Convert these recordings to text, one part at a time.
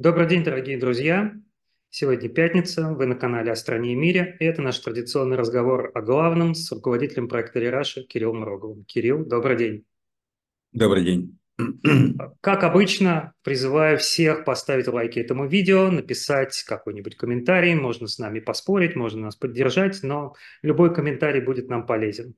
Добрый день, дорогие друзья! Сегодня пятница, вы на канале «О стране и мире», и это наш традиционный разговор о главном с руководителем проекта «Рераша» Кириллом Роговым. Кирилл, добрый день! Добрый день! Как обычно, призываю всех поставить лайки этому видео, написать какой-нибудь комментарий, можно с нами поспорить, можно нас поддержать, но любой комментарий будет нам полезен.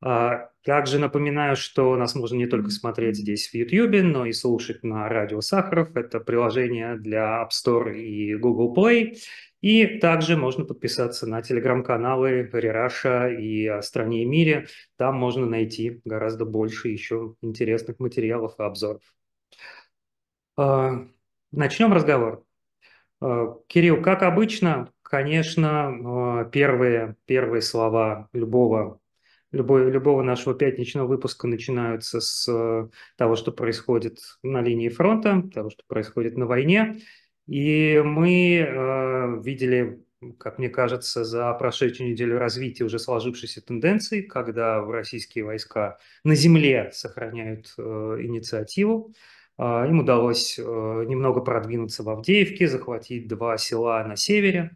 А, также напоминаю, что нас можно не только смотреть здесь в YouTube, но и слушать на радио Сахаров. Это приложение для App Store и Google Play. И также можно подписаться на телеграм-каналы Рераша и о стране и мире. Там можно найти гораздо больше еще интересных материалов и обзоров. А, начнем разговор. А, Кирилл, как обычно, конечно, первые, первые слова любого любой, любого нашего пятничного выпуска начинаются с э, того, что происходит на линии фронта, того, что происходит на войне. И мы э, видели, как мне кажется, за прошедшую неделю развитие уже сложившейся тенденции, когда российские войска на земле сохраняют э, инициативу. Э, им удалось э, немного продвинуться в Авдеевке, захватить два села на севере.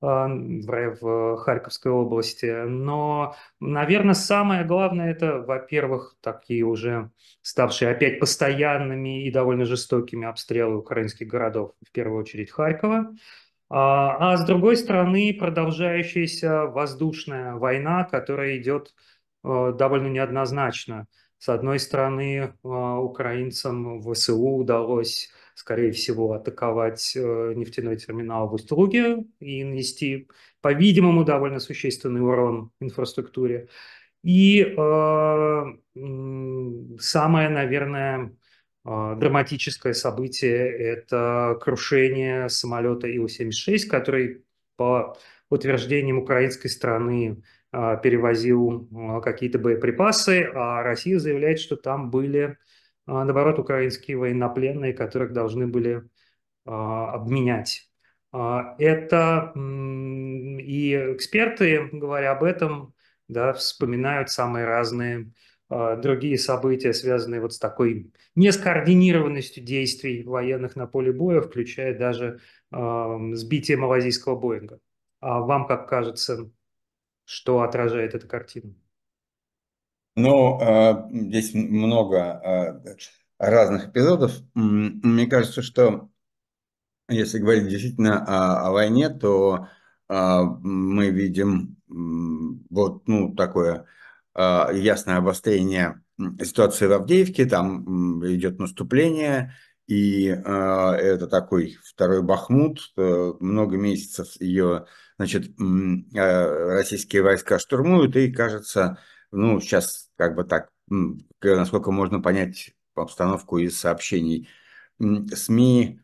В Харьковской области. Но, наверное, самое главное это, во-первых, такие уже ставшие опять постоянными и довольно жестокими обстрелы украинских городов, в первую очередь Харькова. А, а с другой стороны, продолжающаяся воздушная война, которая идет э, довольно неоднозначно. С одной стороны, э, украинцам в ВСУ удалось скорее всего, атаковать э, нефтяной терминал в Усть-Луге и нанести, по-видимому, довольно существенный урон инфраструктуре. И э, самое, наверное, э, драматическое событие – это крушение самолета Ил-76, который, по утверждениям украинской стороны, э, перевозил какие-то боеприпасы, а Россия заявляет, что там были наоборот, украинские военнопленные, которых должны были а, обменять. А, это и эксперты, говоря об этом, да, вспоминают самые разные другие события, связанные вот с такой нескоординированностью действий военных на поле боя, включая даже сбитие малазийского Боинга. А вам как кажется, что отражает эта картина? Ну, а, здесь много а, разных эпизодов. Мне кажется, что если говорить действительно о, о войне, то а, мы видим вот ну, такое ясное обострение ситуации в Авдеевке, там идет наступление, и это такой второй Бахмут, э, много месяцев ее, значит, российские войска штурмуют, и кажется, ну, сейчас как бы так, насколько можно понять обстановку из сообщений СМИ,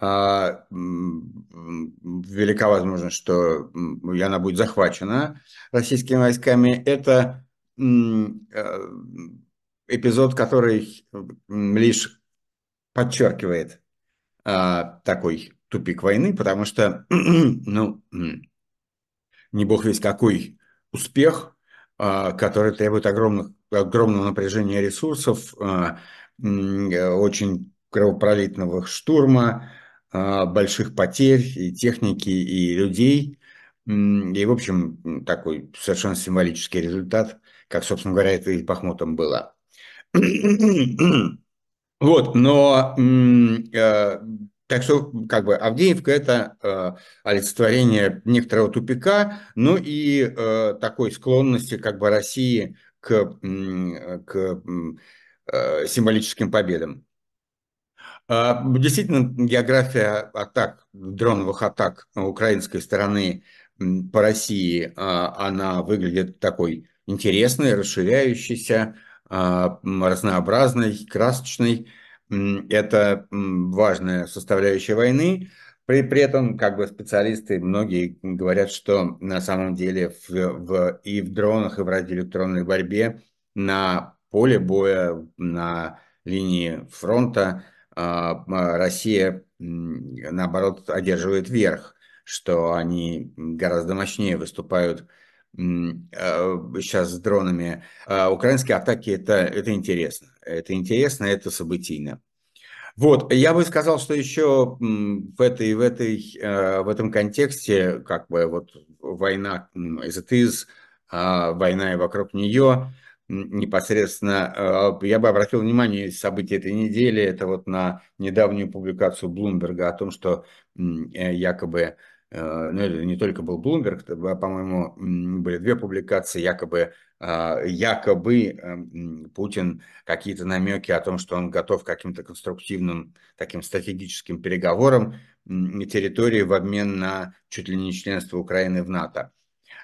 а, велика возможность, что она будет захвачена российскими войсками. Это э, эпизод, который лишь подчеркивает а, такой тупик войны, потому что, ну, не бог весь какой успех а, который требует огромных, огромного напряжения ресурсов, а, очень кровопролитного штурма, а, больших потерь и техники, и людей. И, в общем, такой совершенно символический результат, как, собственно говоря, это и Бахмутом было. Вот, но так что, как бы, Авдеевка – это э, олицетворение некоторого тупика, ну и э, такой склонности, как бы, России к, к э, символическим победам. Э, действительно, география атак, дроновых атак украинской стороны по России, э, она выглядит такой интересной, расширяющейся, э, разнообразной, красочной. Это важная составляющая войны. При, при этом как бы специалисты многие говорят, что на самом деле в, в, и в дронах, и в радиоэлектронной борьбе на поле боя, на линии фронта а, Россия, наоборот, одерживает верх, что они гораздо мощнее выступают сейчас а, с дронами. А украинские атаки это, это интересно. Это интересно, это событийно. Вот, я бы сказал, что еще в, этой, в, этой, э, в этом контексте, как бы вот война it is, а, война и вокруг нее, непосредственно, э, я бы обратил внимание события этой недели, это вот на недавнюю публикацию Блумберга о том, что э, якобы ну, это не только был Bloomberg, по-моему, были две публикации, якобы а, якобы эм, Путин какие-то намеки о том, что он готов к каким-то конструктивным таким стратегическим переговорам территории в обмен на чуть ли не членство Украины в НАТО.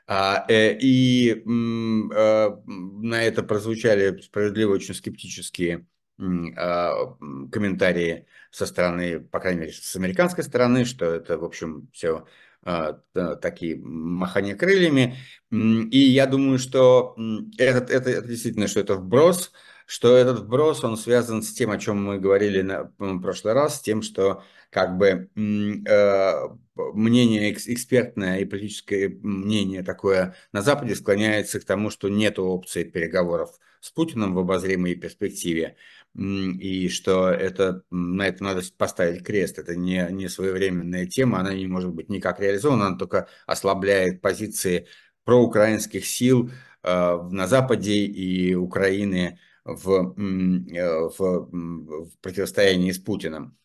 А, э, и э, на это прозвучали справедливо очень скептические а, комментарии со стороны, по крайней мере, с американской стороны, что это, в общем, все а, такие махания крыльями. И я думаю, что это, это, это действительно, что это вброс, что этот вброс, он связан с тем, о чем мы говорили на, в прошлый раз, с тем, что как бы э, мнение экспертное и политическое мнение такое на Западе склоняется к тому, что нет опции переговоров с Путиным в обозримой перспективе и что это, на это надо поставить крест. Это не, не своевременная тема, она не может быть никак реализована, она только ослабляет позиции проукраинских сил э, на Западе и Украины в, э, в, в противостоянии с Путиным.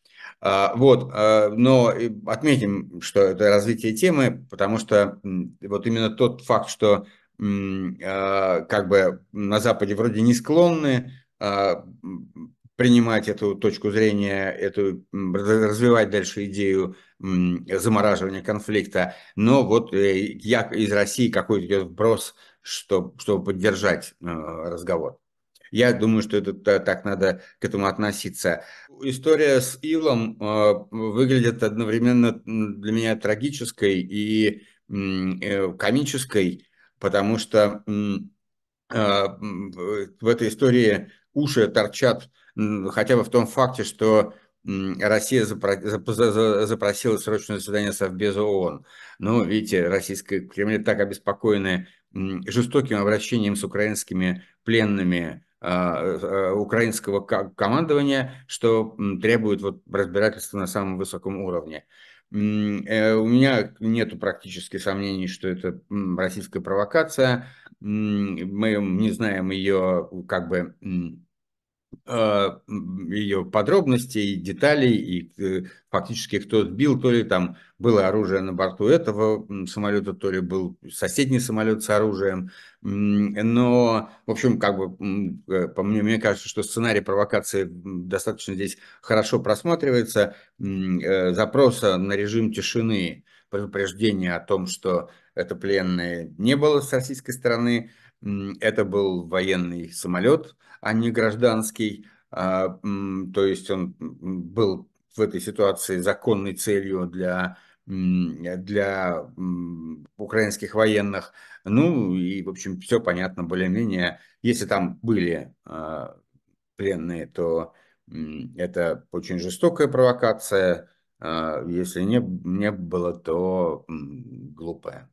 А, вот, а, но отметим, что это развитие темы, потому что вот именно тот факт, что а, как бы на Западе вроде не склонны а, принимать эту точку зрения, эту, развивать дальше идею замораживания конфликта. Но вот э, я из России какой-то идет вброс, чтобы, чтобы поддержать э, разговор. Я думаю, что это так надо к этому относиться. История с Илом э, выглядит одновременно для меня трагической и комической, потому что в этой истории уши торчат хотя бы в том факте, что Россия запросила срочное заседание Совбеза ООН. Ну, видите, российское Кремль так обеспокоены жестоким обращением с украинскими пленными а, а, украинского командования, что требует вот разбирательства на самом высоком уровне. Э, у меня нет практически сомнений, что это российская провокация. Мы не знаем ее как бы ее подробностей, деталей и э, фактически кто сбил, то ли там было оружие на борту этого самолета, то ли был соседний самолет с оружием. Но, в общем, как бы, э, по мне, мне кажется, что сценарий провокации достаточно здесь хорошо просматривается. Э, запроса на режим тишины, предупреждение о том, что это пленные не было с российской стороны, это был военный самолет, а не гражданский. А, то есть он был в этой ситуации законной целью для, для украинских военных. Ну и, в общем, все понятно более-менее. Если там были а, пленные, то это очень жестокая провокация. А, если не, не было, то глупая.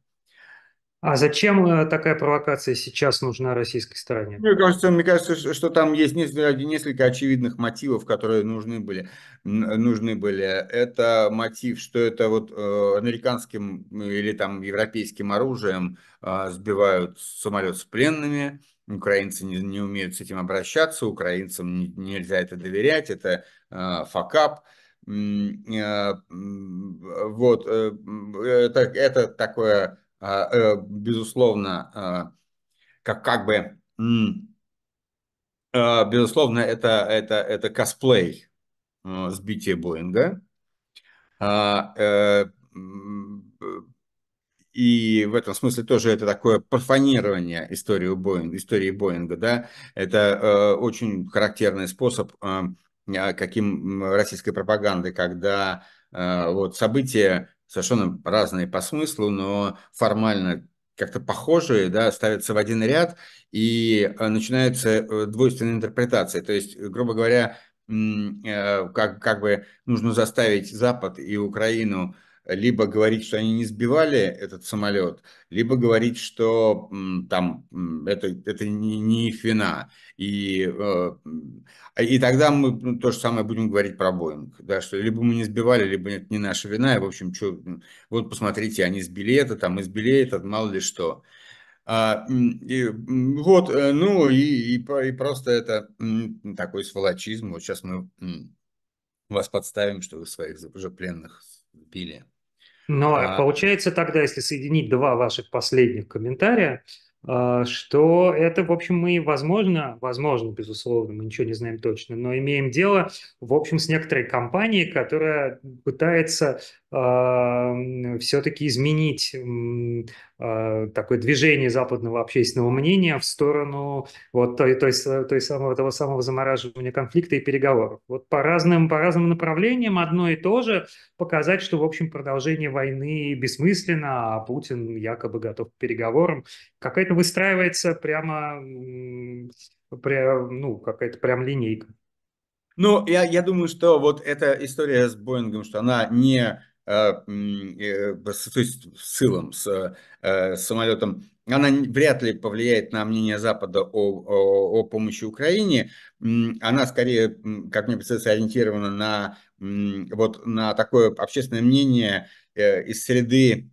А зачем э, такая провокация сейчас нужна российской стороне? Мне кажется, мне кажется, что там есть несколько очевидных мотивов, которые нужны были. Нужны были. Это мотив, что это вот э, американским или там европейским оружием э, сбивают самолет с пленными. Украинцы не, не умеют с этим обращаться, украинцам не, нельзя это доверять, это факап. Вот, это, это такое э, безусловно, а, как, как бы, а, безусловно, это, это, это косплей сбития Боинга. Э, и в этом смысле тоже это такое профанирование истории Боинга, истории Боинга, да, это э, очень характерный способ, каким российской пропаганды, когда вот события совершенно разные по смыслу, но формально как-то похожие, да, ставятся в один ряд, и э, начинается э, двойственная интерпретация. То есть, грубо говоря, э, как, как бы нужно заставить Запад и Украину либо говорить, что они не сбивали этот самолет, либо говорить, что там это, это не, не их вина. И, э, и тогда мы ну, то же самое будем говорить про Боинг, да, что либо мы не сбивали, либо это не наша вина, и, в общем, что, вот посмотрите, они сбили это, там, сбили это, мало ли что. А, и, вот, э, ну и, и, и просто это такой сволочизм. Вот сейчас мы вас подставим, что вы своих пленных сбили. Но а... получается тогда, если соединить два ваших последних комментария, а, что это, в общем, мы, возможно, возможно, безусловно, мы ничего не знаем точно, но имеем дело, в общем, с некоторой компанией, которая пытается все-таки изменить э, такое движение западного общественного мнения в сторону вот той, той, той самого, того самого замораживания конфликта и переговоров. Вот по разным, по разным направлениям одно и то же показать, что, в общем, продолжение войны бессмысленно, а Путин якобы готов к переговорам. Какая-то выстраивается прямо, прям, ну, какая-то прям линейка. Ну, я, я думаю, что вот эта история с Боингом, что она не то есть с сылом, с, э, с самолетом, она вряд ли повлияет на мнение Запада о, о, о помощи Украине. Она скорее, как мне представляется, ориентирована на, вот, на такое общественное мнение из среды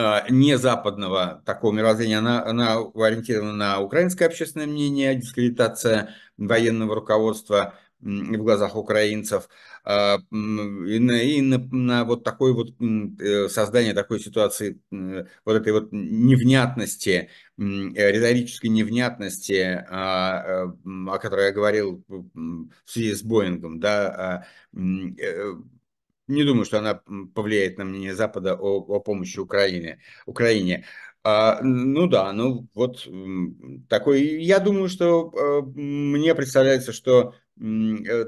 а, не западного такого мировоззрения, она, она ориентирована на украинское общественное мнение, дискредитация военного руководства в глазах украинцев, а, и на, и на, на вот такое вот э, создание такой ситуации, вот этой вот невнятности, риторической невнятности, а, э, о которой я говорил в связи с Боингом, да, э, не думаю, что она повлияет на мнение Запада о, о помощи Украине. Украине. А, ну да, ну вот такой. Я думаю, что а, мне представляется, что э,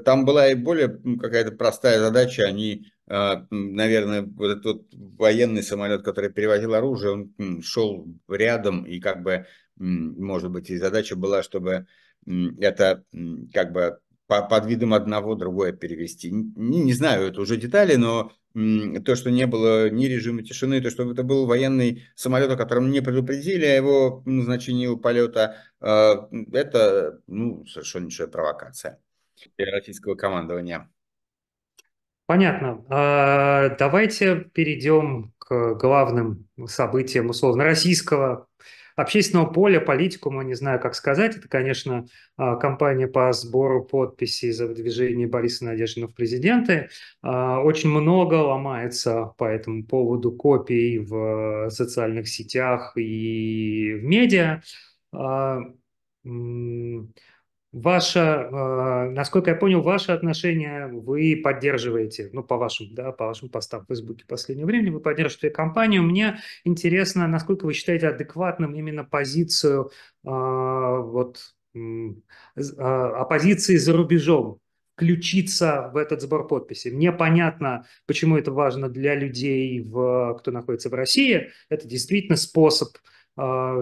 там была и более какая-то простая задача. Они, а, наверное, вот этот вот военный самолет, который перевозил оружие, он шел рядом, и как бы, может быть, и задача была, чтобы это как бы под видом одного другое перевести. Не, не знаю, это уже детали, но то, что не было ни режима тишины, то, что это был военный самолет, о котором не предупредили о его назначении полета, а, это ну, совершеннейшая провокация российского командования. Понятно. А, давайте перейдем к главным событиям условно российского общественного поля, политикума, не знаю, как сказать. Это, конечно, а, кампания по сбору подписей за выдвижение Бориса Надеждина в президенты. А, очень много ломается по этому поводу копий в социальных сетях и в медиа. Ваше, э, насколько я понял, ваше отношение вы поддерживаете, ну, по вашим, да, по вашим постам в Фейсбуке в последнее время, вы поддерживаете компанию. Мне интересно, насколько вы считаете адекватным именно позицию э, вот, э, оппозиции за рубежом, включиться в этот сбор подписей. Мне понятно, почему это важно для людей, в, кто находится в России. Это действительно способ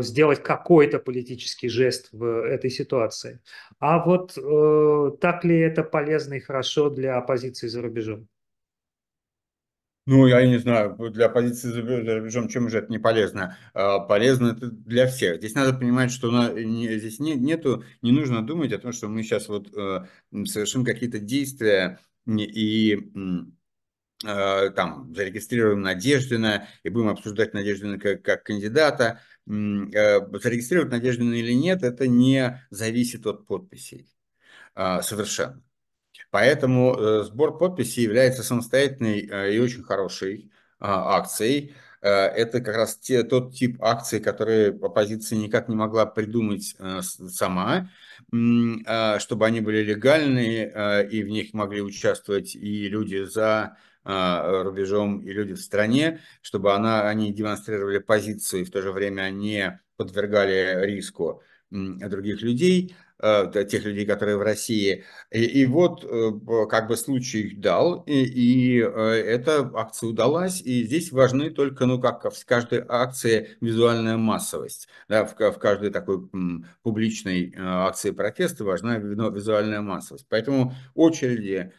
сделать какой-то политический жест в этой ситуации. А вот э, так ли это полезно и хорошо для оппозиции за рубежом? Ну, я не знаю, для оппозиции за рубежом чем же это не полезно? А, полезно это для всех. Здесь надо понимать, что на, не, здесь не, нету, не нужно думать о том, что мы сейчас вот э, совершим какие-то действия и э, там зарегистрируем Надеждина и будем обсуждать Надеждина как, как кандидата. Э, зарегистрировать Надеждина или нет, это не зависит от подписей а, совершенно. Поэтому э, сбор подписей является самостоятельной э, и очень хорошей а, акцией. Это как раз те, тот тип акций, которые оппозиция никак не могла придумать сама, чтобы они были легальные, и в них могли участвовать и люди за рубежом и люди в стране, чтобы она, они демонстрировали позиции, в то же время не подвергали риску других людей, а, тех людей, которые в России. И, и вот э, как бы случай их дал, и, и э, эта акция удалась, и здесь важны только, ну как в каждой акции, визуальная массовость. Да, в, в каждой такой публичной э, акции протеста важна визуальная массовость. Поэтому очереди,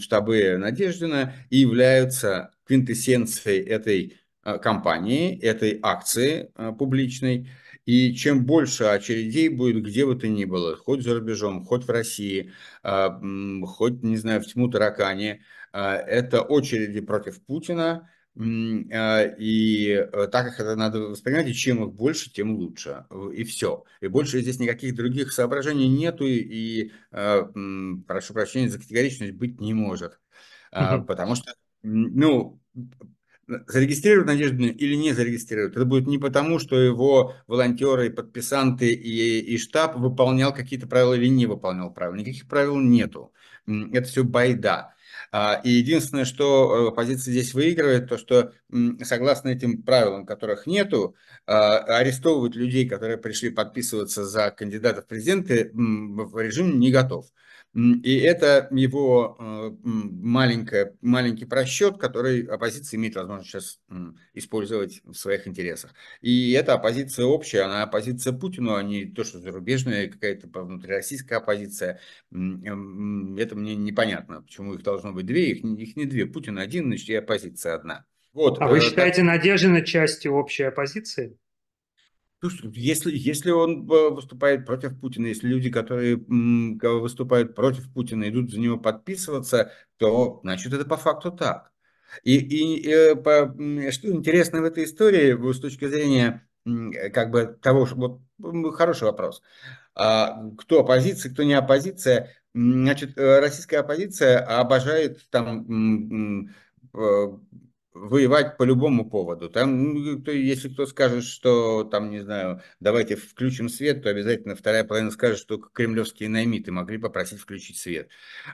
штабы Надеждина и являются квинтэссенцией этой э, кампании, этой акции э, публичной. И чем больше очередей будет где бы то ни было, хоть за рубежом, хоть в России, хоть, не знаю, в тьму таракане, это очереди против Путина, а, и э, так как это надо воспринимать, и чем их больше, тем лучше. И все. И больше здесь никаких других соображений нету, и, а, прошу прощения за категоричность, быть не может. Угу. Потому что, ну, зарегистрируют Надежду или не зарегистрируют, это будет не потому, что его волонтеры, подписанты и, и штаб выполнял какие-то правила или не выполнял правила. Никаких правил нету. Это все байда. А, и единственное, что э, здесь выигрывает, то что согласно этим правилам, которых нету, а, арестовывать людей, которые пришли подписываться за кандидатов в президенты, режим не готов. И это его э, маленькая, маленький просчет, который оппозиция имеет возможность сейчас использовать в своих интересах. И эта оппозиция общая, она оппозиция Путину, а не то, что зарубежная какая-то внутрироссийская оппозиция. Это мне непонятно, почему их должно быть две, их, их не две. Путин один, значит, и оппозиция одна. Вот, а вы э, считаете так... Надеждина частью общей оппозиции? Если, если он э, выступает против Путина, если люди, которые выступают против Путина, идут за него подписываться, то, значит, это по факту так. И, и, и э, по, что интересно в этой истории с точки зрения как бы того, что вот хороший вопрос. А, кто оппозиция, кто не оппозиция? Значит, э, российская оппозиция обожает там воевать по любому поводу. Там, ну, если кто скажет, что там, не знаю, давайте включим свет, то обязательно вторая половина скажет, что кремлевские наймиты могли попросить включить свет.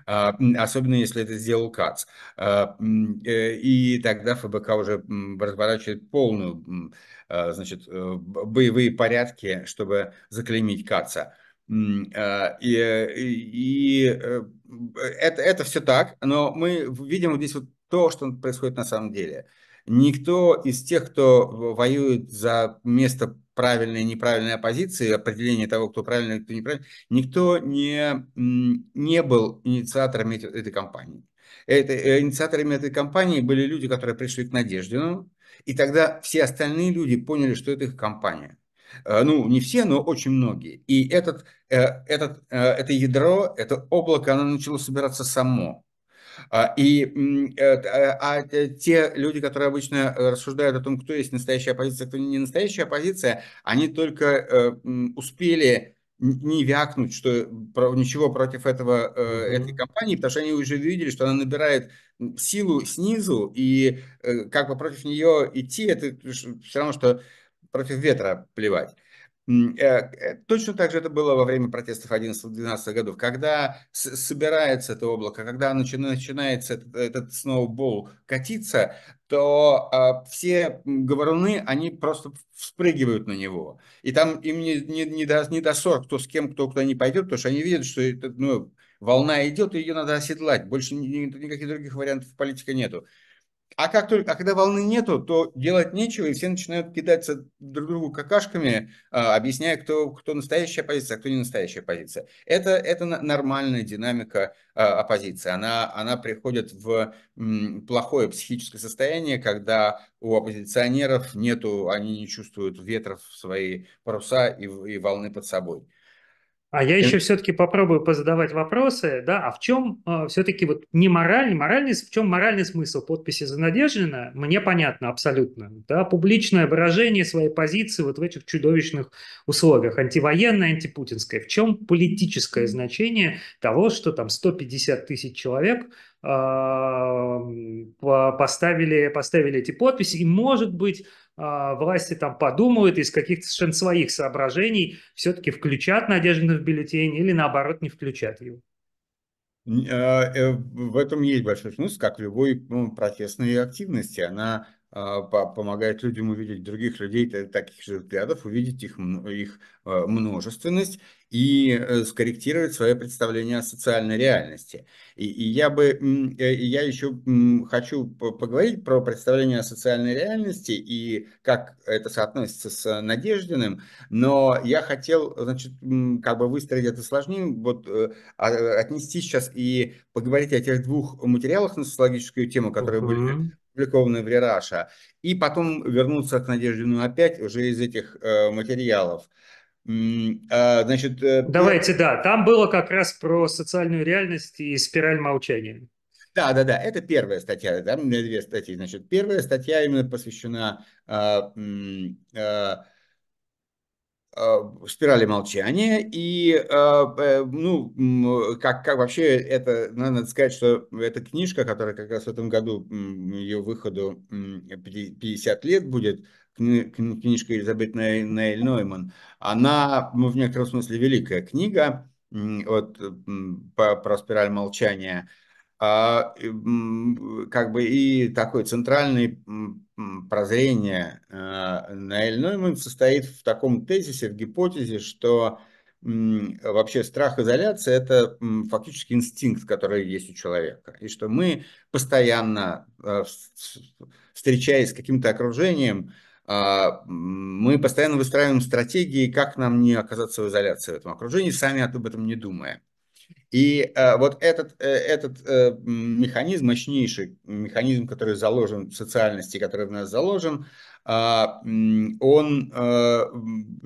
А, особенно если это сделал КАЦ. А, э, и тогда ФБК уже разворачивает полную а, значит, э, боевые порядки, чтобы заклеймить КАЦа. И, и э, это, это все так, но мы видим вот здесь вот то, что происходит на самом деле. Никто из тех, кто воюет за место правильной и неправильной оппозиции, определение того, кто правильный и кто неправильный, никто не, не был инициатором этой кампании. Это, э, инициаторами этой кампании были люди, которые пришли к Надеждину, и тогда все остальные люди поняли, что это их кампания. Э, ну, не все, но очень многие. И этот, э, этот, это ядро, это облако, оно начало собираться само. А, и э, а те люди, которые обычно рассуждают о том, кто есть настоящая оппозиция, кто не настоящая оппозиция, они только э, успели не вякнуть, что ничего против этого, mm-hmm. этой компании, потому что они уже видели, что она набирает силу снизу, и как бы против нее идти, это все равно, что против ветра плевать. Э, э, точно так же это было во время протестов 11-12 годов. Когда собирается это облако, когда начинается этот, этот сноубол катиться, то а, все говоруны, они просто вспрыгивают на него. И там им не, не, не, до, не до ссор, кто с кем, кто куда не пойдет, потому что они видят, что это, ну, волна идет, и ее надо оседлать. Больше никаких других вариантов политика нету. А как только, а когда волны нету, то делать нечего, и все начинают кидаться друг другу какашками, а, объясняя, кто, кто настоящая оппозиция, а кто не настоящая оппозиция. Это, это нормальная динамика а, оппозиции. Она, она приходит в плохое психическое состояние, когда у оппозиционеров нету, они не чувствуют ветров в свои паруса и, и волны под собой. А я еще все-таки попробую позадавать вопросы, да, а в чем э, все-таки вот не моральный, моральный, в чем моральный смысл? Подписи за Надеждина, мне понятно абсолютно, да, публичное выражение своей позиции вот в этих чудовищных условиях, антивоенное, антипутинское, в чем политическое значение того, что там 150 тысяч человек э, поставили, поставили эти подписи, и может быть власти там подумают из каких-то совершенно своих соображений все-таки включат Надеждина в бюллетень или наоборот не включат его. А, э, в этом есть большой смысл, как в любой ну, протестной активности. Она а, помогает людям увидеть других людей таких же взглядов, увидеть их, их а, множественность и э, скорректировать свое представление о социальной реальности. И, и я бы, э, я еще хочу поговорить про представление о социальной реальности и как это соотносится с Надеждиным, но я хотел, значит, как бы выстроить это сложнее, вот э, отнести сейчас и поговорить о тех двух материалах на социологическую тему, которые uh-huh. были опубликованы в Рераша, и потом вернуться к Надеждину опять уже из этих э, материалов. А, значит, э, Давайте, да, там было как раз про социальную реальность и спираль молчания. Да, да, да, это первая статья, там две статьи. Значит, первая статья именно посвящена а, Э, спирали молчания. И, э, э, ну, как, как вообще это, надо сказать, что эта книжка, которая как раз в этом году, ее выходу 50 лет будет, книжка Элизабет Нейль Нойман, она ну, в некотором смысле великая книга вот, про спираль молчания. А, как бы и такой центральный прозрение э, Наэль Нойман состоит в таком тезисе, в гипотезе, что вообще страх изоляции – это фактически инстинкт, который есть у человека. И что мы постоянно, э, встречаясь с каким-то окружением, а, мы постоянно выстраиваем стратегии, как нам не оказаться в изоляции в этом окружении, сами об этом не думая. И э, вот этот, э, этот э, механизм, мощнейший механизм, который заложен в социальности, который в нас заложен, э, он, э,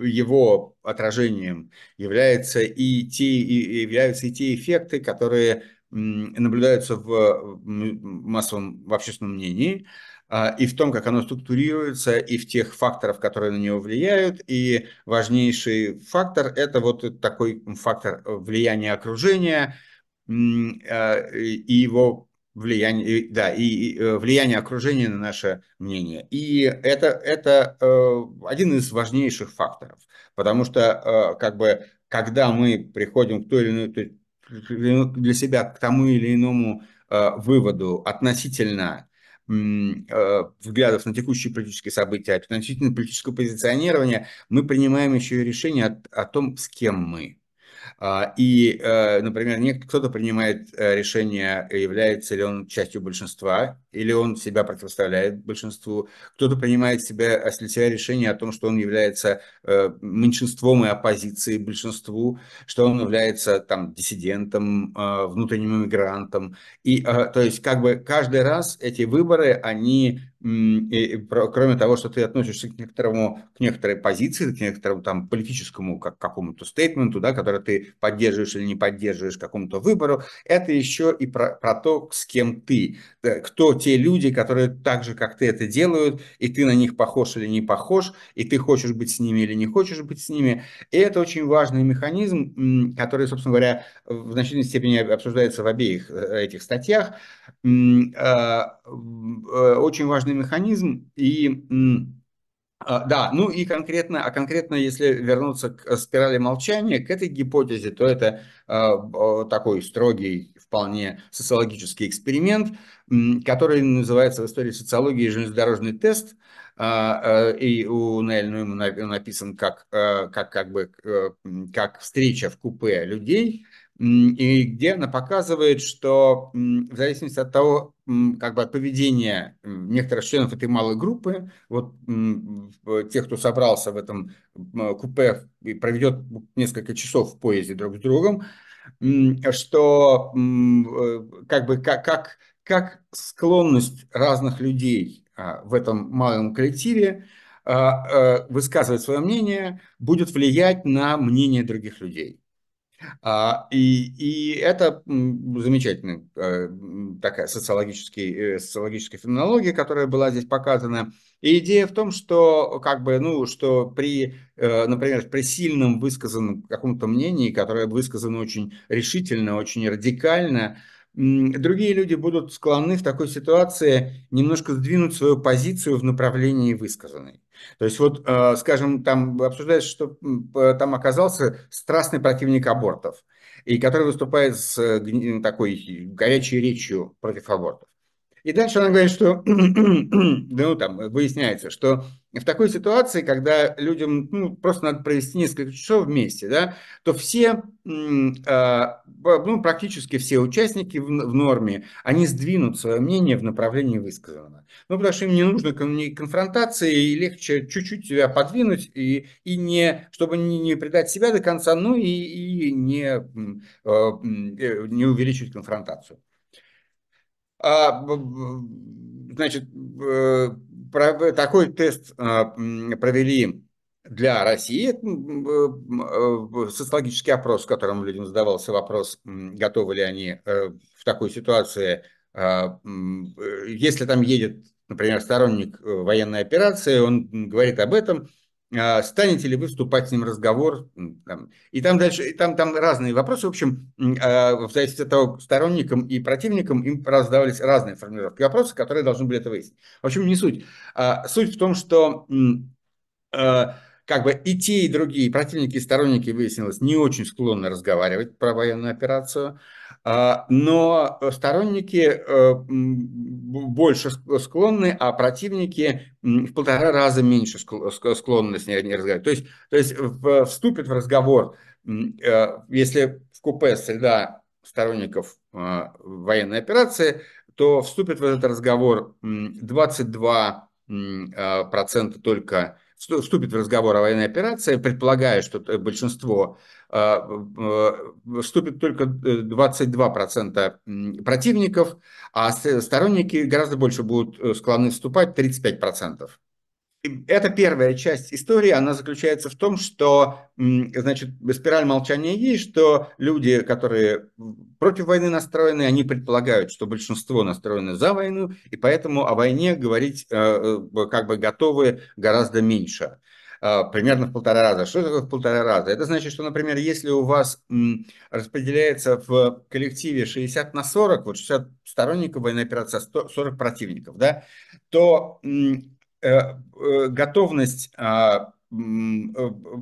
его отражением является и те, и являются и те эффекты, которые наблюдаются в массовом, в общественном мнении, а, и в том, как оно структурируется, и в тех факторах, которые на него влияют. И важнейший фактор – это вот такой фактор влияния окружения а, и его влияние, да, и э, влияние окружения на наше мнение. И это, это э, один из важнейших факторов, потому что э, как бы, когда мы приходим к той или иной, для себя к тому или иному выводу относительно взглядов на текущие политические события, относительно политического позиционирования, мы принимаем еще и решение о, о том, с кем мы. А, и, э, например, кто-то принимает э, решение, является ли он частью большинства, или он себя противоставляет большинству. Кто-то принимает себя, для себя решение о том, что он является э, меньшинством и оппозицией большинству, что он является там диссидентом, внутренним иммигрантом. И, то есть, как бы каждый раз эти выборы, они и, кроме того, что ты относишься к некоторому, к некоторой позиции, к некоторому там политическому как какому-то стейтменту, да, который ты поддерживаешь или не поддерживаешь какому-то выбору, это еще и про, про то, с кем ты, кто те люди, которые так же, как ты это делают, и ты на них похож или не похож, и ты хочешь быть с ними или не хочешь быть с ними. И это очень важный механизм, который, собственно говоря, в значительной степени обсуждается в обеих э, этих статьях. А, э, очень важный механизм. И а, да, ну и конкретно, а конкретно, если вернуться к спирали молчания, к этой гипотезе, то это э, такой строгий, вполне социологический эксперимент, который называется в истории социологии железнодорожный тест, э, и у Нель Ноймана написан как, э, как, как, бы, как встреча в купе людей, и где она показывает, что в зависимости от того, как бы от поведения некоторых членов этой малой группы, вот тех, кто собрался в этом купе и проведет несколько часов в поезде друг с другом, что э, как бы как, как, как склонность разных людей а, в этом малом коллективе а, э, высказывать свое мнение будет влиять на мнение других людей. А, и, и это замечательная э, такая социологический, э, социологическая феноменология, которая была здесь показана. И идея в том, что, как бы, ну, что при, э, например, при сильном высказанном каком-то мнении, которое высказано очень решительно, очень радикально, другие люди будут склонны в такой ситуации немножко сдвинуть свою позицию в направлении высказанной. То есть вот, э, скажем, там обсуждается, что там оказался страстный противник абортов, и который выступает с такой горячей речью против абортов. И дальше она говорит, что ну, там, выясняется, что в такой ситуации, когда людям ну, просто надо провести несколько часов вместе, да, то все, а, ну, практически все участники в, в норме, они сдвинут свое мнение в направлении высказанного. Ну, потому что им не нужно конфронтации, и легче чуть-чуть себя подвинуть, и, и не, чтобы не, не предать себя до конца, ну и, и не, а, э, не увеличить конфронтацию. А, значит, э, такой тест а, провели для России, э, социологический опрос, в котором людям задавался вопрос, готовы ли они э, в такой ситуации, а, если там едет, например, сторонник военной операции, он говорит об этом, станете ли вы вступать с ним в разговор, и там дальше, и там, там разные вопросы, в общем, а, в зависимости от того, сторонникам и противникам им раздавались разные формулировки вопросы, которые должны были это выяснить. В общем, не суть. А, суть в том, что как бы и те, и другие противники и сторонники, выяснилось, не очень склонны разговаривать про военную операцию. А, но сторонники э, больше склонны, а противники в полтора раза меньше склонны с ней разговаривать. То есть, то есть вступит в разговор, э, если в купе среда сторонников э, военной операции, то вступит в этот разговор 22 процента только вступит в разговор о военной операции, предполагая, что большинство а, э, вступит только 22% э, противников, а сторонники гораздо больше будут э, склонны вступать, 35%. Это первая часть истории, она заключается в том, что, значит, спираль молчания есть, что люди, которые против войны настроены, они предполагают, что большинство настроены за войну, и поэтому о войне говорить как бы готовы гораздо меньше. А, примерно в полтора раза. Что такое в полтора раза? Это значит, что, например, если у вас распределяется в коллективе 60 на 40, вот 60 сторонников военной операции, 40 противников, да, то э, э, готовность а, э,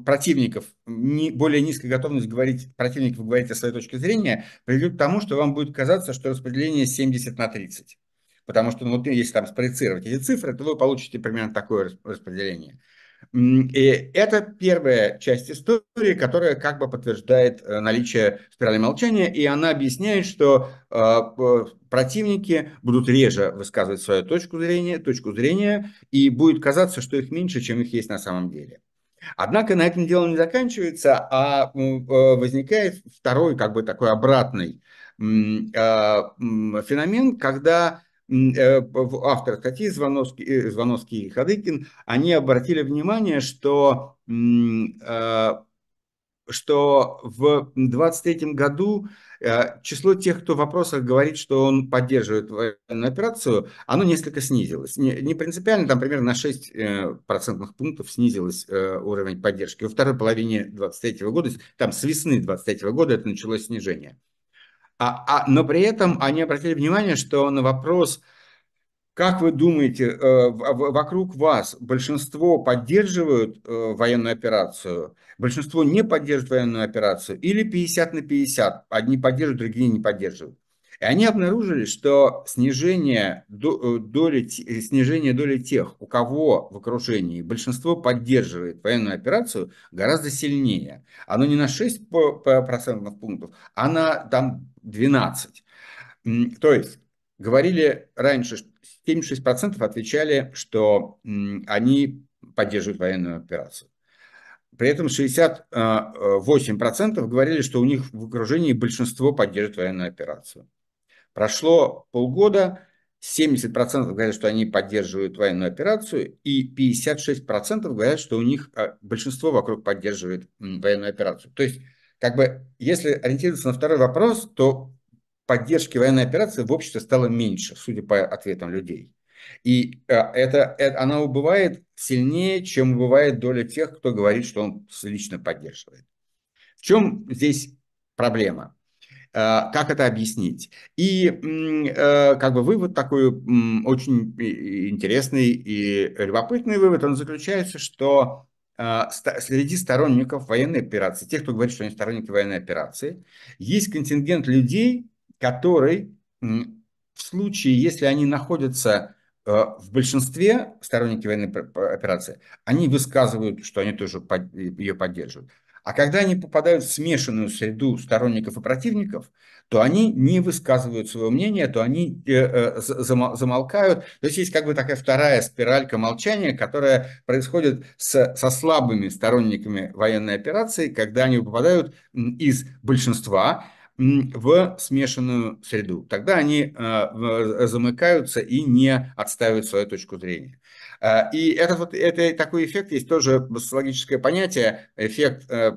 противников, более низкая готовность говорить, противников говорить о своей точке зрения, приведет к тому, что вам будет казаться, что распределение 70 на 30. Потому что, ну, если там спроецировать эти цифры, то вы получите примерно такое распределение. И это первая часть истории, которая как бы подтверждает э, наличие спирали молчания, и она объясняет, что э, противники будут реже высказывать свою точку зрения, точку зрения, и будет казаться, что их меньше, чем их есть на самом деле. Однако на этом дело не заканчивается, а э, возникает второй, как бы такой обратный феномен, когда автор статьи Звоновский, э, Звоновский и Хадыкин, они обратили внимание, что, э, что в 23 году число тех, кто в вопросах говорит, что он поддерживает военную операцию, оно несколько снизилось. Не, не принципиально, там примерно на 6 процентных пунктов снизилось уровень поддержки. Во второй половине 23 года, там с весны 23 года это началось снижение. А, а, но при этом они обратили внимание, что на вопрос, как вы думаете, э, вокруг вас большинство поддерживают э, военную операцию, большинство не поддерживает военную операцию, или 50 на 50, одни поддерживают, другие не поддерживают. И они обнаружили, что снижение э, доли, снижение доли тех, у кого в окружении большинство поддерживает военную операцию, гораздо сильнее. Оно не на 6 процентных пунктов, а на там, 12. То есть, говорили раньше, 76% отвечали, что они поддерживают военную операцию. При этом 68% говорили, что у них в окружении большинство поддерживает военную операцию. Прошло полгода, 70% говорят, что они поддерживают военную операцию, и 56% говорят, что у них а, большинство вокруг поддерживает военную операцию. То есть, как бы, если ориентироваться на второй вопрос, то поддержки военной операции в обществе стало меньше, судя по ответам людей. И а, это, это, она убывает сильнее, чем убывает доля тех, кто говорит, что он лично поддерживает. В чем здесь проблема? Э, как это объяснить? И э, как бы вывод такой очень интересный и любопытный вывод, он заключается, что э, среди сторонников военной операции, тех, кто говорит, что они сторонники военной операции, есть контингент людей, который в случае, если они находятся в большинстве сторонники военной операции, они высказывают, что они тоже ее поддерживают. А когда они попадают в смешанную среду сторонников и противников, то они не высказывают своего мнения, то они э, э, замолкают. То есть есть как бы такая вторая спиралька молчания, которая происходит с, со слабыми сторонниками военной операции, когда они попадают из большинства в смешанную среду. Тогда они э, замыкаются и не отстаивают свою точку зрения. Э, и этот вот, это такой эффект, есть тоже социологическое понятие, эффект э,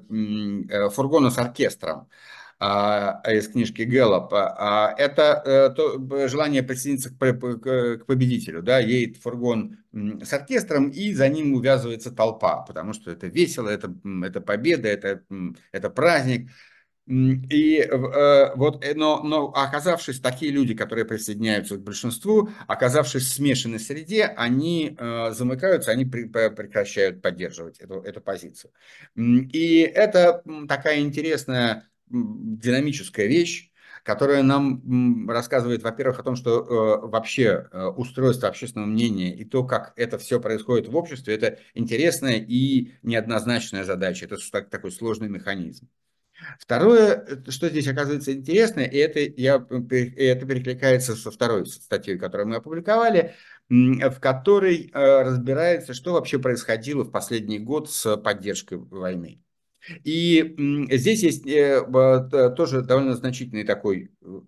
э, фургона с оркестром а, из книжки Гэллопа. Это то, желание присоединиться к победителю. Да? Едет фургон с оркестром, и за ним увязывается толпа, потому что это весело, это, это победа, это, это праздник. И э, вот, э, но, но оказавшись такие люди, которые присоединяются к большинству, оказавшись в смешанной среде, они э, замыкаются, они при, прекращают поддерживать эту, эту позицию. И это такая интересная динамическая вещь, которая нам рассказывает, во-первых, о том, что э, вообще э, устройство общественного мнения и то, как это все происходит в обществе, это интересная и неоднозначная задача. Это такой сложный механизм. Второе, что здесь оказывается интересно, и это, я, это перекликается со второй статьей, которую мы опубликовали, в которой э, разбирается, что вообще происходило в последний год с поддержкой войны. И здесь есть э, тоже довольно значительный такой э,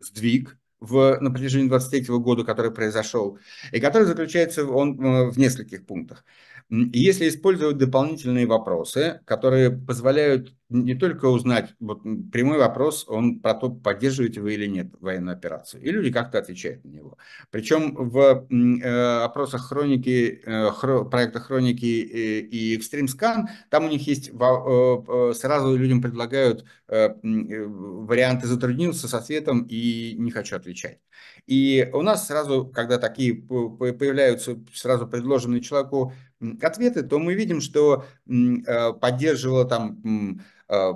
сдвиг в, на протяжении 23 года, который произошел, и который заключается он в нескольких пунктах. Если использовать дополнительные вопросы, которые позволяют не только узнать, вот прямой вопрос, он про то, поддерживаете вы или нет военную операцию, и люди как-то отвечают на него. Причем в э, опросах хроники, э, хро, проекта хроники и, и Scan, там у них есть, э, э, сразу людям предлагают э, э, варианты затруднился с ответом и не хочу отвечать. И у нас сразу, когда такие появляются сразу предложенные человеку ответы, то мы видим, что э, поддерживало там э,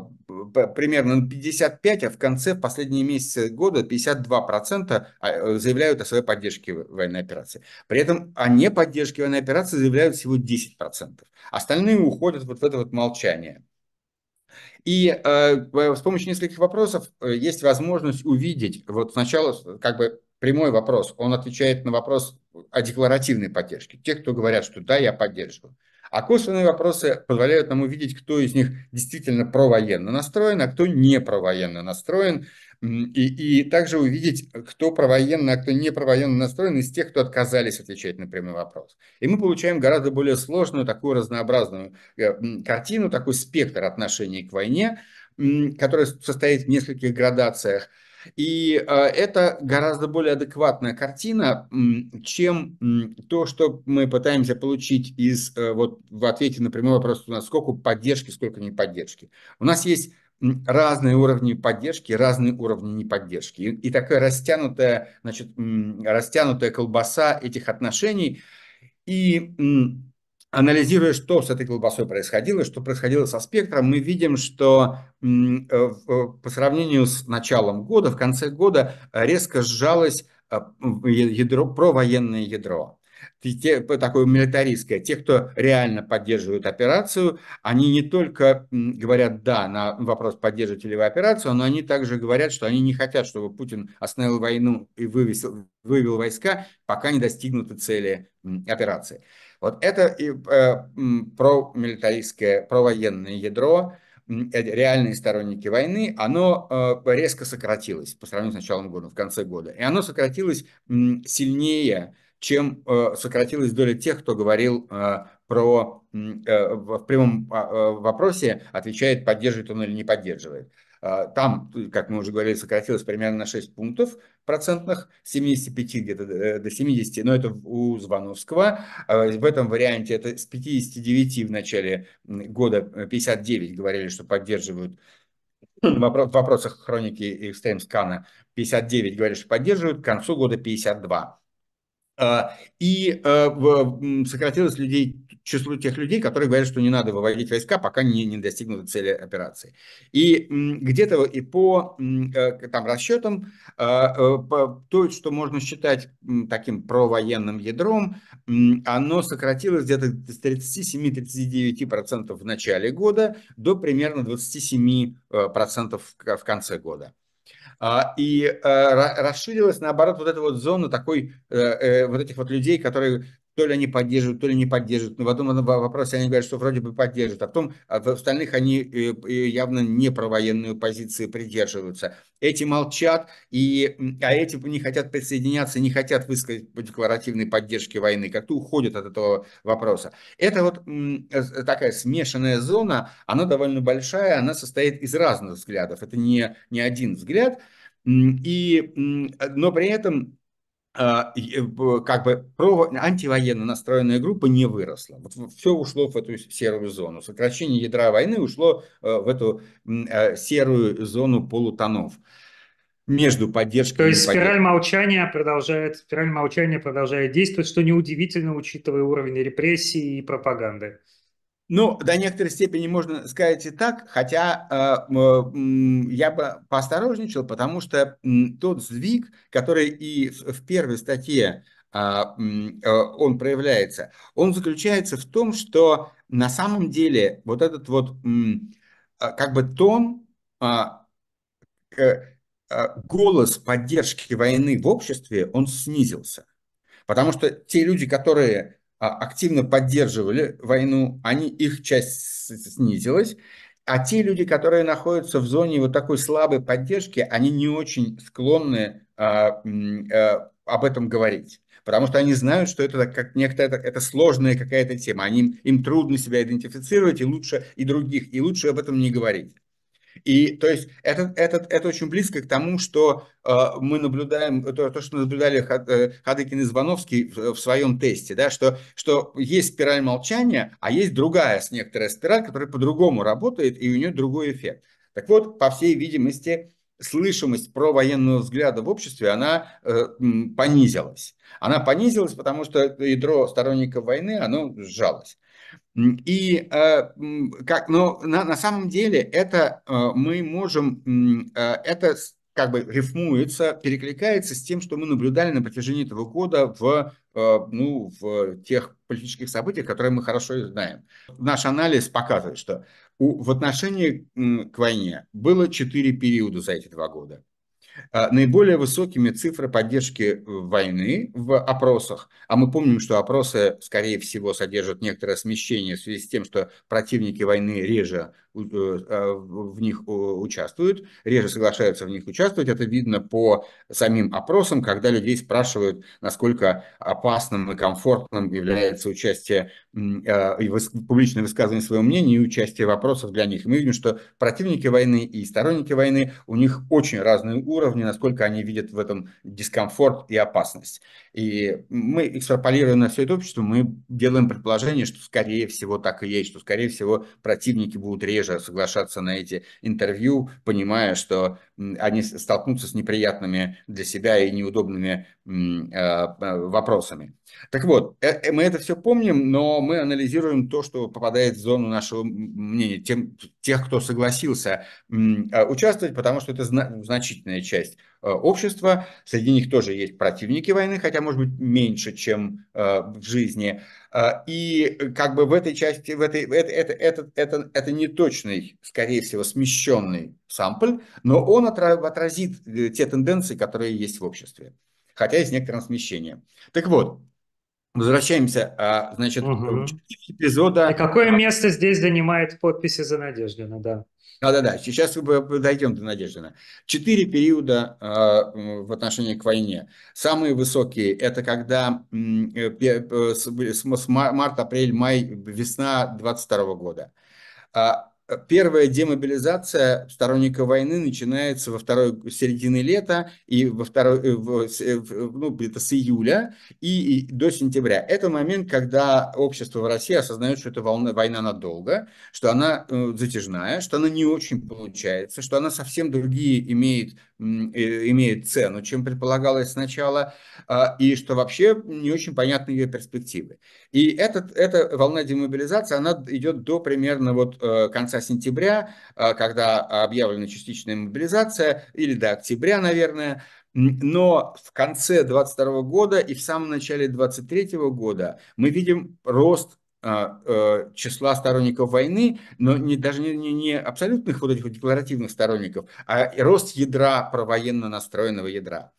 примерно 55, а в конце, в последние месяцы года 52% а, э, заявляют о своей поддержке военной операции. При этом о неподдержке военной операции заявляют всего 10%. Остальные уходят вот в это вот молчание. И э, с помощью нескольких вопросов есть возможность увидеть, вот сначала как бы прямой вопрос, он отвечает на вопрос о декларативной поддержке. Те, кто говорят, что да, я поддерживаю. А косвенные вопросы позволяют нам увидеть, кто из них действительно провоенно настроен, а кто не провоенно настроен. И, и также увидеть, кто провоенно, а кто не провоенно настроен из тех, кто отказались отвечать на прямой вопрос. И мы получаем гораздо более сложную, такую разнообразную э, картину, такой спектр отношений к войне, который состоит в нескольких градациях – и э, это гораздо более адекватная картина, чем то, что мы пытаемся получить из, э, вот в ответе на прямой вопрос, у нас сколько поддержки, сколько не поддержки. У нас есть разные уровни поддержки, разные уровни неподдержки. И, и такая растянутая, значит, растянутая колбаса этих отношений. И анализируя, что с этой колбасой происходило, что происходило со спектром, мы видим, что э, по сравнению с началом года, в конце года резко сжалось э, ядро, провоенное ядро. Те, такое милитаристское. Те, кто реально поддерживают операцию, они не только говорят «да» на вопрос, поддерживаете ли вы операцию, но они также говорят, что они не хотят, чтобы Путин остановил войну и вывесил, вывел войска, пока не достигнуты цели операции. Вот это и э, про милитаристское, про военное ядро, э, реальные сторонники войны, оно э, резко сократилось по сравнению с началом года, в конце года. И оно сократилось сильнее, чем э, сократилась доля тех, кто говорил э, про э, в прямом а, э, вопросе, отвечает, поддерживает он или не поддерживает. А, там, как мы уже говорили, сократилось примерно на 6 пунктов процентных, 75 где-то э, до 70, но это у Звановского. А, в этом варианте это с 59 в начале года 59 э, говорили, что поддерживают в вопросах хроники и экстрем скана 59 говорили, что поддерживают, к концу года 52. А, и э, сократилось людей, число тех людей, которые говорят, что не надо выводить войска, пока не, не достигнуты цели операции. И где-то и по э, там, расчетам, а, э, то, что можно считать таким провоенным ядром, оно сократилось где-то с 37-39% в начале года до примерно 27% в конце года. А, и э, расширилась, наоборот, вот эта вот зона такой, э, э, вот этих вот людей, которые то ли они поддерживают, то ли не поддерживают. Но в одном вопросе они говорят, что вроде бы поддерживают, а потом а в остальных они явно не про военную позицию придерживаются. Эти молчат, и, а эти не хотят присоединяться, не хотят высказать по декларативной поддержке войны, как-то уходят от этого вопроса. Это вот такая смешанная зона, она довольно большая, она состоит из разных взглядов. Это не, не один взгляд, и, но при этом как бы про антивоенно настроенная группа не выросла. Вот все ушло в эту серую зону. Сокращение ядра войны ушло э, в эту э, серую зону полутонов между поддержкой То есть спираль молчания продолжает, спираль молчания продолжает действовать, что неудивительно, учитывая уровень репрессий и пропаганды. Ну, до некоторой степени можно сказать и так, хотя э, я бы поосторожничал, потому что тот сдвиг, который и в первой статье а, э, он проявляется, он заключается в том, что на самом деле вот этот вот а, как бы тон, а, голос поддержки войны в обществе, он снизился. Потому что те люди, которые активно поддерживали войну, они, их часть снизилась, а те люди, которые находятся в зоне вот такой слабой поддержки, они не очень склонны а, а, об этом говорить. Потому что они знают, что это как некоторая это, это сложная какая-то тема. Они, им трудно себя идентифицировать, и лучше и других, и лучше об этом не говорить. И то есть это, это, это очень близко к тому, что э, мы наблюдаем, то, то, что наблюдали э, Хадыкин и Звановский в, в своем тесте, да, что, что есть спираль молчания, а есть другая некоторая спираль, которая по-другому работает, и у нее другой эффект. Так вот, по всей видимости, слышимость про военного взгляда в обществе, она э, понизилась. Она понизилась, потому что ядро сторонников войны, оно сжалось. И э, как, но на, на самом деле это э, мы можем, э, это как бы рифмуется, перекликается с тем, что мы наблюдали на протяжении этого года в, ну, в тех политических событиях, которые мы хорошо знаем. Наш анализ показывает, что у, в отношении к войне было четыре периода за эти два года. А, наиболее высокими цифры поддержки э, войны в опросах, а мы помним, что опросы, скорее всего, содержат некоторое смещение в связи с тем, что противники войны реже в них участвуют, реже соглашаются в них участвовать. Это видно по самим опросам, когда людей спрашивают, насколько опасным и комфортным является участие а, и публичное высказывание своего мнения и участие в вопросах для них. Мы видим, что противники войны и сторонники войны, у них очень разные уровни, насколько они видят в этом дискомфорт и опасность. И мы экстраполируя на все это общество, мы делаем предположение, что скорее всего так и есть, что скорее всего противники будут реже соглашаться на эти интервью, понимая, что они столкнутся с неприятными для себя и неудобными а, а, вопросами. Так вот, э, э, мы это все помним, но мы анализируем то, что попадает в зону нашего мнения, тем, тех, кто согласился участвовать, потому что это значительная часть общества. Среди них тоже есть противники войны, хотя, может быть, меньше, чем в жизни. И как бы в этой части, в этой, это, это, это, это, это неточный, скорее всего, смещенный сампль, но он отразит э, те тенденции, которые есть в обществе хотя и с некоторым смещением. Так вот, Возвращаемся, а, значит, угу. эпизода... И какое место здесь занимает подписи за Надеждина, да? Да-да-да, сейчас дойдем до Надеждина. Четыре периода э, в отношении к войне. Самые высокие – это когда э, с, с марта, апрель, май, весна 22 года. А, первая демобилизация сторонников войны начинается во второй середине лета и во второй, э, в, ну, это с июля и, и до сентября. Это момент, когда общество в России осознает, что это волна, война надолго, что она э, затяжная, что она не очень получается, что она совсем другие имеет, э, имеет цену, чем предполагалось сначала, э, и что вообще не очень понятны ее перспективы. И этот, эта волна демобилизации, она идет до примерно вот э, конца сентября, э, когда объявлена частичная мобилизация, или до октября, наверное. Но в конце 22 года и в самом начале 23 года мы видим рост э, числа сторонников войны, но не, даже не, не, не абсолютных вот этих декларативных сторонников, а рост ядра, провоенно настроенного ядра.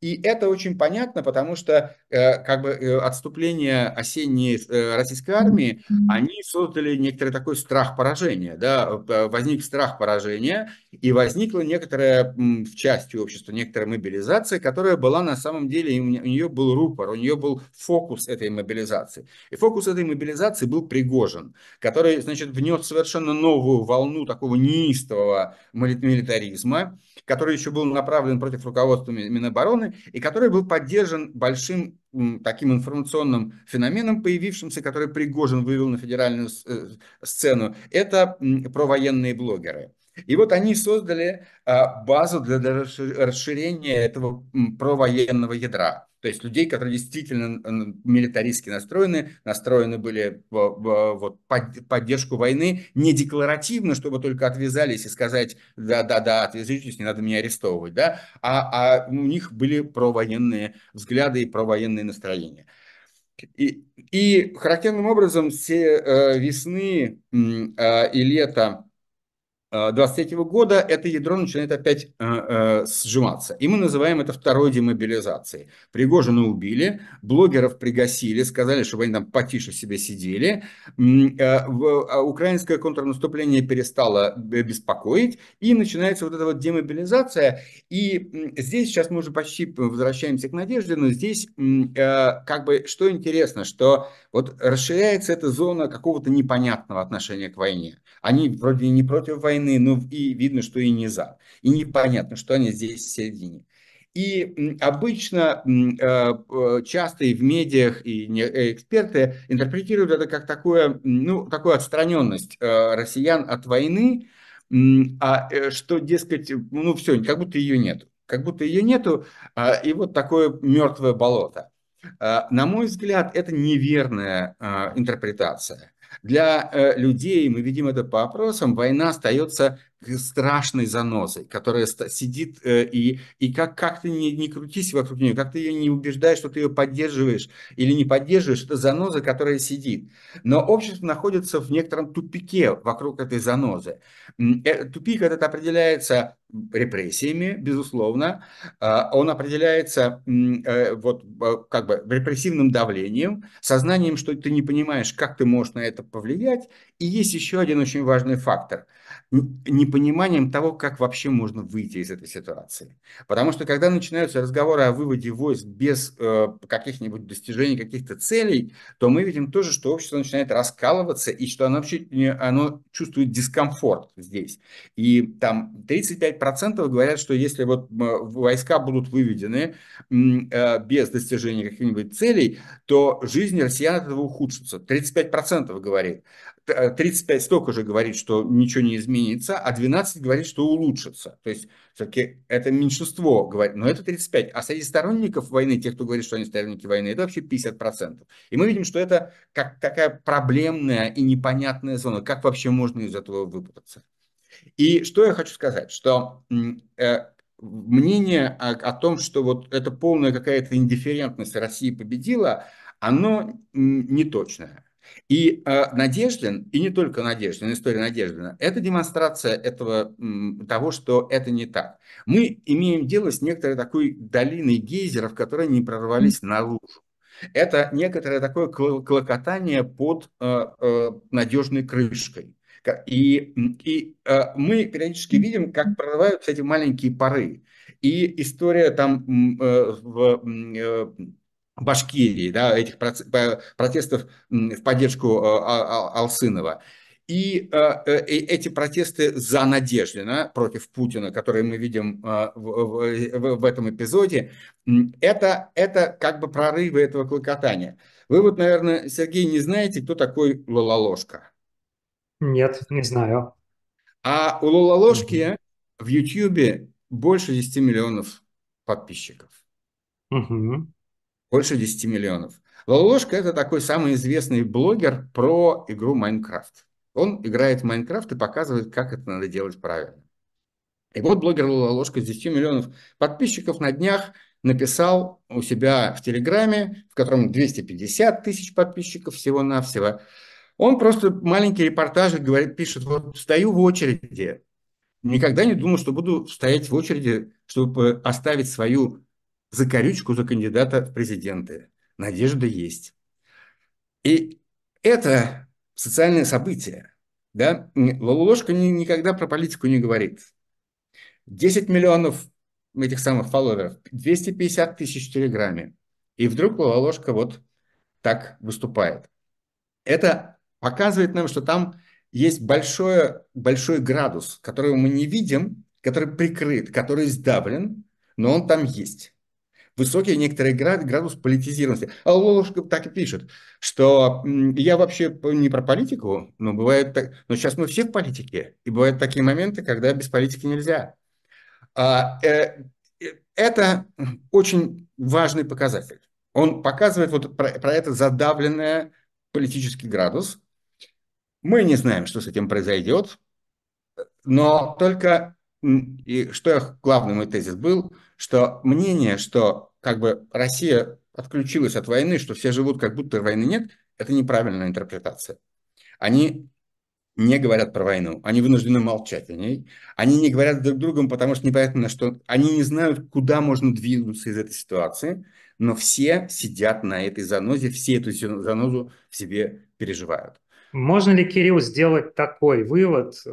И это очень понятно, потому что э, как бы э, отступление осенней э, российской армии, они создали некоторый такой страх поражения, да, возник страх поражения, и возникла некоторая в части общества, некоторая мобилизация, которая была на самом деле, у нее был рупор, у нее был фокус этой мобилизации. И фокус этой мобилизации был Пригожин, который, значит, внес совершенно новую волну такого неистового милитаризма, который еще был направлен против руководства Минобороны и который был поддержан большим таким информационным феноменом, появившимся, который Пригожин вывел на федеральную э, сцену, это провоенные блогеры. И вот они создали а, базу для расширения этого провоенного ядра. То есть людей, которые действительно милитаристски настроены, настроены были вот, под, поддержку войны, не декларативно, чтобы только отвязались и сказать, да-да-да, отвяжитесь, не надо меня арестовывать, да, а, а у них были провоенные взгляды и провоенные настроения. И, и характерным образом все э, весны э, и лета 2023 года это ядро начинает опять э, э, сжиматься. И мы называем это второй демобилизацией. Пригожина убили, блогеров пригасили, сказали, чтобы они там потише себе сидели. Э, а украинское контрнаступление перестало беспокоить, и начинается вот эта вот демобилизация. И здесь сейчас мы уже почти возвращаемся к Надежде, но здесь э, как бы что интересно, что вот расширяется эта зона какого-то непонятного отношения к войне. Они вроде не против войны, но и видно, что и не за. И непонятно, что они здесь в середине. И обычно э, часто и в медиах, и э, эксперты интерпретируют это как такое, ну, такую отстраненность э, россиян от войны, а что, дескать, ну все, как будто ее нет. Как будто ее нету, а, и вот такое мертвое болото. На мой взгляд, это неверная интерпретация. Для э, людей, мы видим это по опросам, война остается страшной занозой, которая сидит э, и, и как, как ты не, не крутись вокруг нее, как ты ее не убеждаешь, что ты ее поддерживаешь или не поддерживаешь, это заноза, которая сидит. Но общество находится в некотором тупике вокруг этой занозы. Э, тупик этот определяется репрессиями, безусловно. А, он определяется э, вот как бы репрессивным давлением, сознанием, что ты не понимаешь, как ты можешь на это повлиять. И есть еще один очень важный фактор – непониманием того, как вообще можно выйти из этой ситуации. Потому что когда начинаются разговоры о выводе войск без э, каких-нибудь достижений, каких-то целей, то мы видим тоже, что общество начинает раскалываться и что оно оно чувствует дискомфорт здесь. И там 35% говорят, что если вот войска будут выведены э, без достижения каких-нибудь целей, то жизнь россиян от этого ухудшится. 35% говорит. 35 столько же говорит, что ничего не изменится, а 12 говорит, что улучшится. То есть все-таки это меньшинство говорит, но это 35. А среди сторонников войны, тех, кто говорит, что они сторонники войны, это вообще 50%. И мы видим, что это как такая проблемная и непонятная зона. Как вообще можно из этого выпутаться? И что я хочу сказать, что э, мнение о, о том, что вот это полная какая-то индифферентность России победила, оно неточное. И э, Надеждин, и не только Надеждин, история Надеждина, это демонстрация этого, того, что это не так. Мы имеем дело с некоторой такой долиной гейзеров, которые не прорвались наружу. Это некоторое такое клокотание под э, э, надежной крышкой. И, и э, мы периодически видим, как прорываются эти маленькие пары. И история там э, в... Э, Башкирии, да, этих протестов в поддержку э, а, а, Алсынова. И э, эти протесты за Надеждина против Путина, которые мы видим в, этом эпизоде, это, это как бы прорывы этого клокотания. Вы вот, наверное, Сергей, не знаете, кто такой Лололожка? Нет, не знаю. А у Лололожки в Ютьюбе больше 10 миллионов подписчиков. Угу. Больше 10 миллионов. Лолошка – это такой самый известный блогер про игру Майнкрафт. Он играет в Майнкрафт и показывает, как это надо делать правильно. И вот блогер Лолошка с 10 миллионов подписчиков на днях написал у себя в Телеграме, в котором 250 тысяч подписчиков всего-навсего. Он просто маленький репортажи говорит, пишет, вот стою в очереди, никогда не думал, что буду стоять в очереди, чтобы оставить свою закорючку за кандидата в президенты. Надежда есть. И это социальное событие. Да? Лолушка никогда про политику не говорит. 10 миллионов этих самых фолловеров, 250 тысяч в Телеграме. И вдруг Лолошка вот так выступает. Это показывает нам, что там есть большой, большой градус, которого мы не видим, который прикрыт, который сдавлен, но он там есть. Высокий некоторый градус политизированности. А Лолушка так и пишет, что я вообще не про политику, но бывает так, но сейчас мы все в политике, и бывают такие моменты, когда без политики нельзя. А, э, э, это очень важный показатель. Он показывает вот про, про это задавленный политический градус. Мы не знаем, что с этим произойдет, но только, и что главный мой тезис был, что мнение, что как бы Россия отключилась от войны, что все живут как будто войны нет, это неправильная интерпретация. Они не говорят про войну, они вынуждены молчать о ней, они не говорят друг другу, потому что непонятно, что они не знают, куда можно двинуться из этой ситуации, но все сидят на этой занозе, все эту занозу в себе переживают. Можно ли, Кирилл, сделать такой вывод э,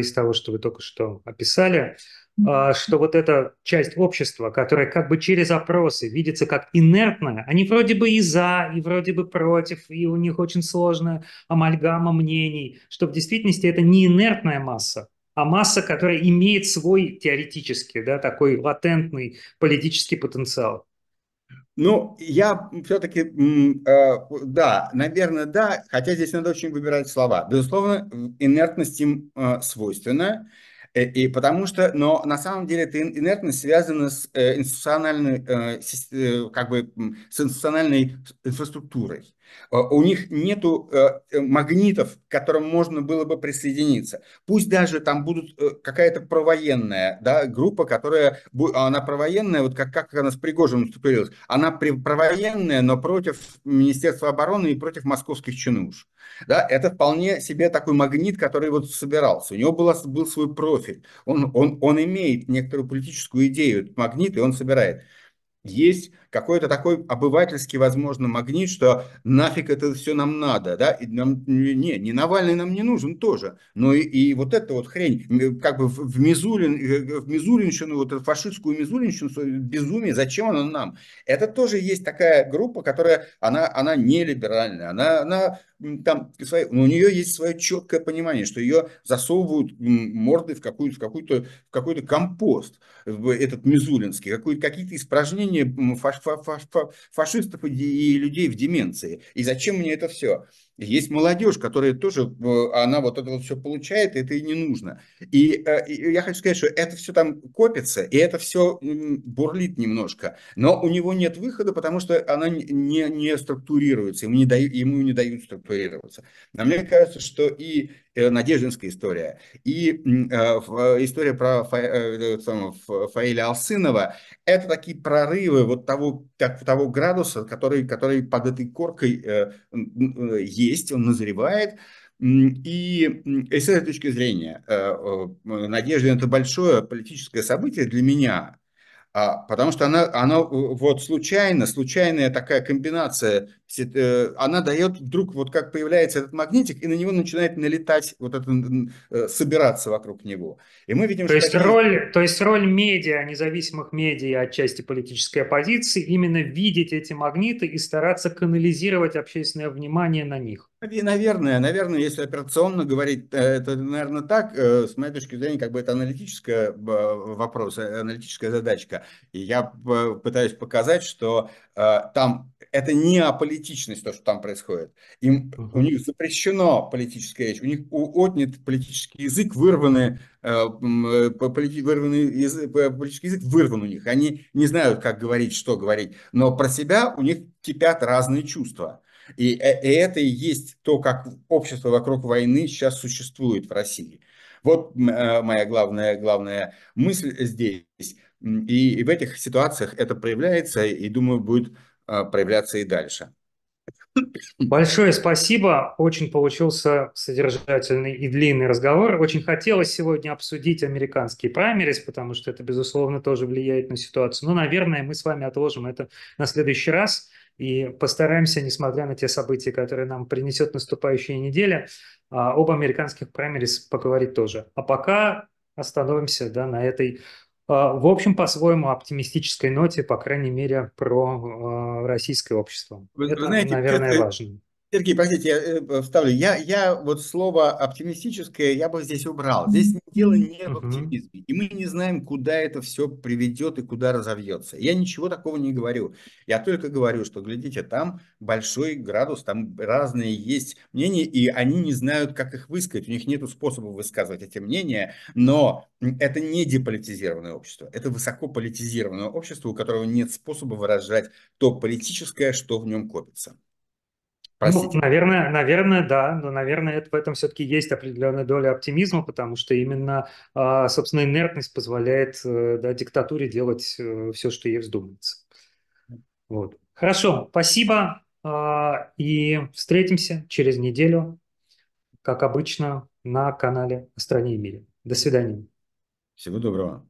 из того, что вы только что описали, что вот эта часть общества, которая как бы через опросы видится как инертная, они вроде бы и за, и вроде бы против, и у них очень сложная амальгама мнений, что в действительности это не инертная масса, а масса, которая имеет свой теоретический, да, такой латентный политический потенциал. Ну, я все-таки, э, да, наверное, да, хотя здесь надо очень выбирать слова. Безусловно, инертность им э, свойственна. Э, и потому что, но на самом деле эта инертность связана с э, институциональной, э, как бы, с институциональной инфраструктурой. У них нету магнитов, к которым можно было бы присоединиться. Пусть даже там будут какая-то провоенная да, группа, которая, она провоенная, вот как, как она с Пригожиным структурировалась, она провоенная, но против Министерства обороны и против московских чинуш. Да, это вполне себе такой магнит, который вот собирался. У него было, был свой профиль. Он, он, он имеет некоторую политическую идею, этот магнит, и он собирает. Есть какой-то такой обывательский, возможно, магнит, что нафиг это все нам надо, да, и нам, не, не Навальный нам не нужен тоже, но и, и вот эта вот хрень, как бы в, Мизулин, э, в Мизулинщину, вот эту фашистскую Мизулинщину, безумие, зачем она нам? Это тоже есть такая группа, которая, она, она не либеральная, она, она там, свои, у нее есть свое четкое понимание, что ее засовывают мордой в, какую, в, какую-то, какой-то компост, этот Мизулинский, какие-то испражнения фаш, фашистов и людей в деменции. И зачем мне это все? Есть молодежь, которая тоже, э, она вот это вот все получает, и это и не нужно. И, э, и я хочу сказать, что это все там копится, и это все бурлит немножко, но у него нет выхода, потому что она не, не структурируется, ему не, дают, ему не дают структурироваться. А мне кажется, что и э, Надеждинская история, и история про Фаиля Алсынова, это такие прорывы вот того, того градуса, который, который под этой коркой есть он назревает. И, и с этой точки зрения, э, э, Надежда – это большое политическое событие для меня, а, потому что она, она вот случайно, случайная такая комбинация, э, она дает вдруг, вот как появляется этот магнитик, и на него начинает налетать, вот это, собираться вокруг него. И мы видим, то, что есть такие... роль, то есть роль медиа, независимых медиа отчасти политической оппозиции, именно видеть эти магниты и стараться канализировать общественное внимание на них. И, наверное, наверное, если операционно говорить, э, это, наверное, так, э, с моей точки зрения, как бы это аналитическая э, вопрос, аналитическая задачка. И я пытаюсь показать, что там это не аполитичность, то, что там происходит. Им. У них запрещено политическая речь, у них отнят политический язык, вырваны, вырванный язык, политический язык вырван у них. Они не знают, как говорить, что говорить, но про себя у них кипят разные чувства. И, э, и это и есть то, как общество вокруг войны сейчас существует в России. Вот э, моя главная, главная мысль здесь. И, и в этих ситуациях это проявляется, и думаю, будет э, проявляться и дальше. Большое спасибо. Очень получился содержательный и длинный разговор. Очень хотелось сегодня обсудить американские праймерис, потому что это, безусловно, тоже влияет на ситуацию. Но, наверное, мы с вами отложим это на следующий раз и постараемся, несмотря на те события, которые нам принесет наступающая неделя, а, об американских праймерис поговорить тоже. А пока остановимся да, на этой, а, в общем, по-своему оптимистической ноте, по крайней мере, про а, российское общество. Вы, Это, знаете, наверное, это, важно. Сергей, простите, я э, вставлю. Я, я вот слово оптимистическое я бы здесь убрал. Здесь дело не в оптимизме. И мы не знаем, куда это все приведет и куда разовьется. Я ничего такого не говорю. Я только говорю, что, глядите, там большой градус, там разные есть мнения, и они не знают, как их высказать. У них нет способа высказывать эти мнения. Но это не деполитизированное общество. Это высокополитизированное общество, у которого нет способа выражать то политическое, что в нем копится. Простите. Ну, наверное, наверное, да, но, наверное, это, в этом все-таки есть определенная доля оптимизма, потому что именно, а, собственно, инертность позволяет э, да, диктатуре делать э, все, что ей вздумается. Вот. Хорошо, спасибо, а, и встретимся через неделю, как обычно, на канале «О стране и мире». До свидания. Всего доброго.